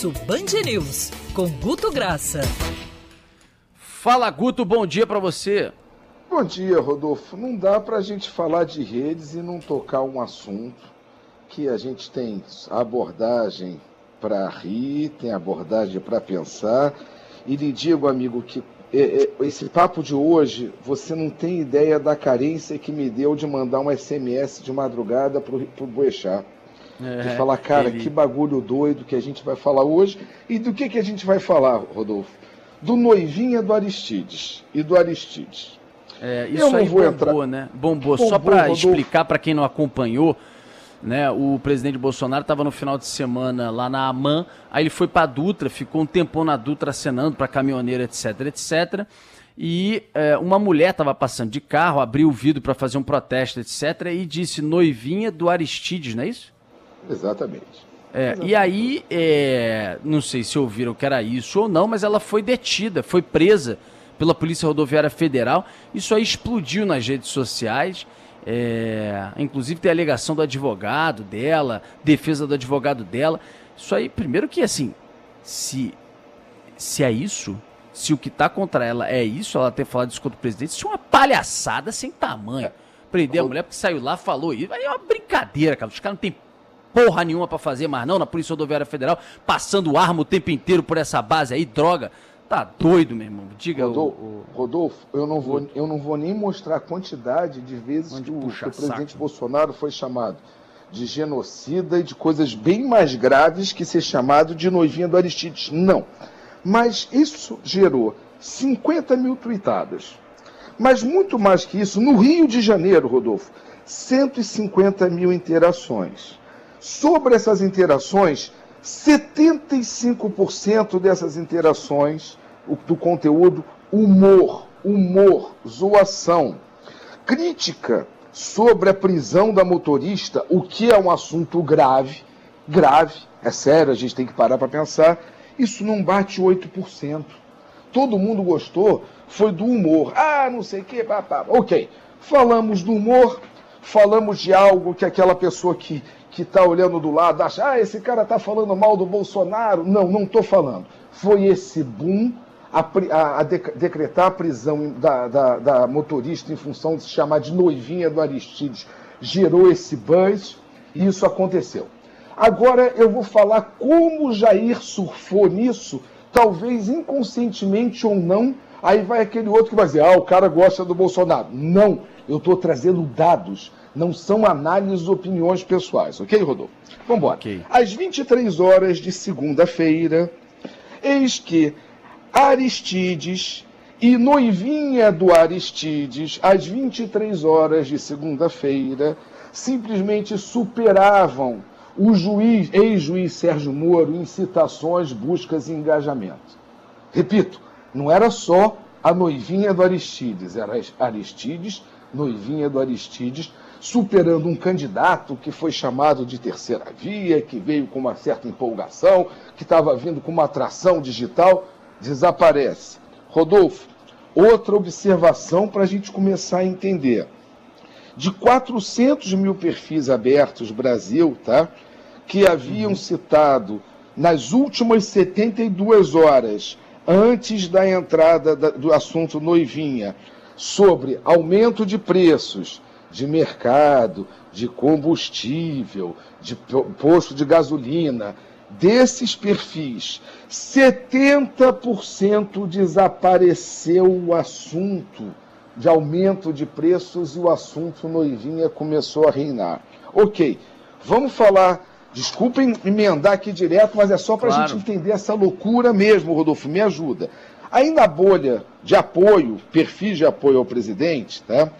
Almoço Band News, com Guto Graça. Fala, Guto, bom dia para você. Bom dia, Rodolfo. Não dá para a gente falar de redes e não tocar um assunto que a gente tem abordagem para rir, tem abordagem para pensar. E lhe digo, amigo, que é, é, esse papo de hoje, você não tem ideia da carência que me deu de mandar um SMS de madrugada pro, pro Boechat. É, de falar, cara, ele... que bagulho doido que a gente vai falar hoje. E do que, que a gente vai falar, Rodolfo? Do noivinha do Aristides e do Aristides. É, isso Eu não aí vou bombou, entrar... né? Bombou. bombou Só para explicar para quem não acompanhou, né? O presidente Bolsonaro estava no final de semana lá na AMAN, aí ele foi para Dutra, ficou um tempão na Dutra acenando para caminhoneiro, etc, etc. E é, uma mulher estava passando de carro, abriu o vidro para fazer um protesto, etc, e disse noivinha do Aristides, não é isso? Exatamente. É, e aí, é, não sei se ouviram que era isso ou não, mas ela foi detida, foi presa pela Polícia Rodoviária Federal. Isso aí explodiu nas redes sociais. É, inclusive tem a alegação do advogado dela, defesa do advogado dela. Isso aí, primeiro que assim, se, se é isso, se o que está contra ela é isso, ela ter falado isso contra o presidente, isso é uma palhaçada sem tamanho. Prender a mulher porque saiu lá, falou isso. Aí é uma brincadeira, cara. Os caras não tem porra nenhuma para fazer mais não na Polícia Rodoviária Federal, passando arma o tempo inteiro por essa base aí, droga. Tá doido, meu irmão. Diga Rodolfo, o, o... Rodolfo eu, não vou, eu não vou nem mostrar a quantidade de vezes que o, que o presidente Bolsonaro foi chamado de genocida e de coisas bem mais graves que ser chamado de noivinha do Aristides. Não. Mas isso gerou 50 mil tweetadas. Mas muito mais que isso, no Rio de Janeiro, Rodolfo, 150 mil interações. Sobre essas interações, 75% dessas interações do conteúdo humor, humor, zoação, crítica sobre a prisão da motorista, o que é um assunto grave, grave, é sério, a gente tem que parar para pensar, isso não bate 8%. Todo mundo gostou, foi do humor. Ah, não sei o que, pá, ok. Falamos do humor, falamos de algo que aquela pessoa que que está olhando do lado acha, ah, esse cara está falando mal do Bolsonaro. Não, não estou falando. Foi esse boom a, a, a decretar a prisão da, da, da, motorista em função de se chamar de noivinha do Aristides, gerou esse buzz e isso aconteceu. Agora eu vou falar como Jair surfou nisso, talvez inconscientemente ou não. Aí vai aquele outro que vai dizer, ah, o cara gosta do Bolsonaro. Não, eu estou trazendo dados, não são análises opiniões pessoais, ok, Rodolfo? Vamos embora. Okay. Às 23 horas de segunda-feira, eis que Aristides e noivinha do Aristides, às 23 horas de segunda-feira, simplesmente superavam o juiz, ex-juiz Sérgio Moro em citações, buscas e engajamento. Repito, não era só a noivinha do Aristides, era Aristides, noivinha do Aristides, superando um candidato que foi chamado de terceira via, que veio com uma certa empolgação, que estava vindo com uma atração digital desaparece. Rodolfo, outra observação para a gente começar a entender. De 400 mil perfis abertos Brasil, tá? Que haviam citado nas últimas 72 horas, antes da entrada do assunto noivinha, sobre aumento de preços de mercado, de combustível, de posto de gasolina, desses perfis, 70% desapareceu o assunto de aumento de preços e o assunto noivinha começou a reinar. Ok, vamos falar. Desculpem emendar aqui direto, mas é só para a claro. gente entender essa loucura mesmo, Rodolfo. Me ajuda. Aí na bolha de apoio, perfis de apoio ao presidente, tá?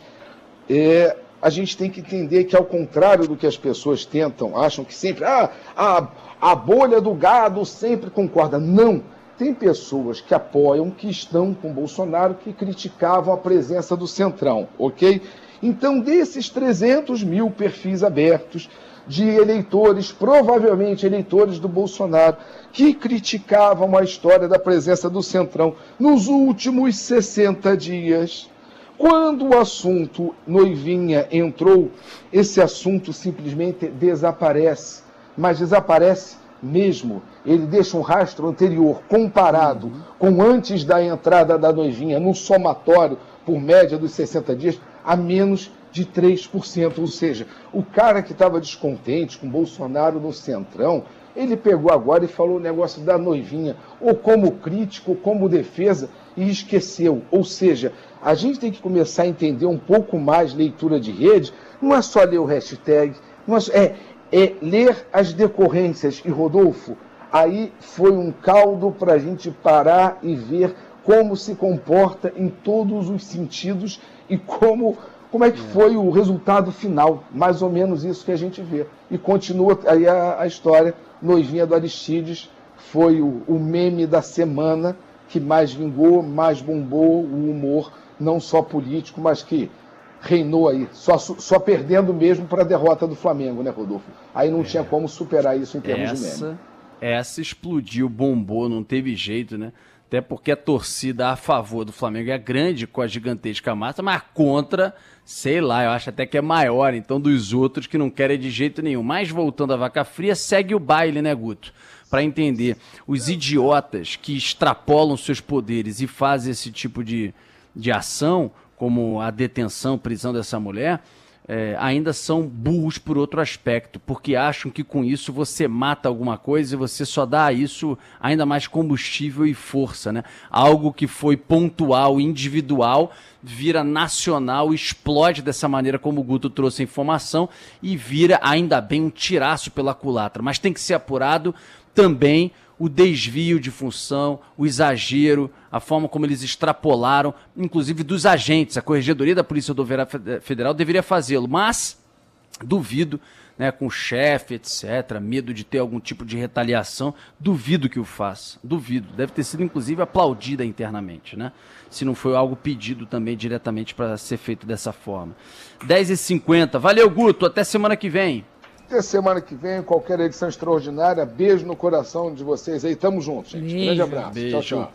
É, a gente tem que entender que, ao contrário do que as pessoas tentam, acham que sempre, ah, a, a bolha do gado sempre concorda. Não. Tem pessoas que apoiam, que estão com Bolsonaro, que criticavam a presença do Centrão, ok? Então, desses 300 mil perfis abertos de eleitores, provavelmente eleitores do Bolsonaro, que criticavam a história da presença do Centrão nos últimos 60 dias, quando o assunto noivinha entrou, esse assunto simplesmente desaparece mas desaparece mesmo, ele deixa um rastro anterior comparado uhum. com antes da entrada da noivinha no somatório por média dos 60 dias a menos de 3%. Ou seja, o cara que estava descontente com Bolsonaro no Centrão, ele pegou agora e falou o negócio da noivinha, ou como crítico, ou como defesa, e esqueceu. Ou seja, a gente tem que começar a entender um pouco mais leitura de rede, não é só ler o hashtag, não é, só, é, é ler as decorrências. E Rodolfo, aí foi um caldo para a gente parar e ver como se comporta em todos os sentidos e como, como é que é. foi o resultado final. Mais ou menos isso que a gente vê. E continua aí a, a história. Noivinha do Aristides foi o, o meme da semana que mais vingou, mais bombou o humor, não só político, mas que reinou aí, só, só perdendo mesmo para a derrota do Flamengo, né, Rodolfo? Aí não é. tinha como superar isso em termos essa, de meme. Essa explodiu, bombou, não teve jeito, né? Até porque a torcida a favor do Flamengo é grande com a gigantesca massa, mas contra, sei lá, eu acho até que é maior, então, dos outros que não querem de jeito nenhum. Mas voltando à vaca fria, segue o baile, né, Guto? Para entender, os idiotas que extrapolam seus poderes e fazem esse tipo de, de ação, como a detenção, prisão dessa mulher, é, ainda são burros por outro aspecto, porque acham que com isso você mata alguma coisa e você só dá a isso ainda mais combustível e força, né? Algo que foi pontual, individual, vira nacional, explode dessa maneira como o Guto trouxe a informação e vira ainda bem um tiraço pela culatra. Mas tem que ser apurado também o desvio de função, o exagero, a forma como eles extrapolaram, inclusive dos agentes. A Corregedoria da Polícia Rodoviária Federal deveria fazê-lo, mas duvido, né, com chefe, etc., medo de ter algum tipo de retaliação, duvido que o faça. Duvido. Deve ter sido, inclusive, aplaudida internamente, né? Se não foi algo pedido também diretamente para ser feito dessa forma. 10h50. Valeu, Guto. Até semana que vem. Até semana que vem, qualquer edição extraordinária. Beijo no coração de vocês aí. Tamo junto, gente. Beijo. Grande abraço. Beijo. Tchau, tchau.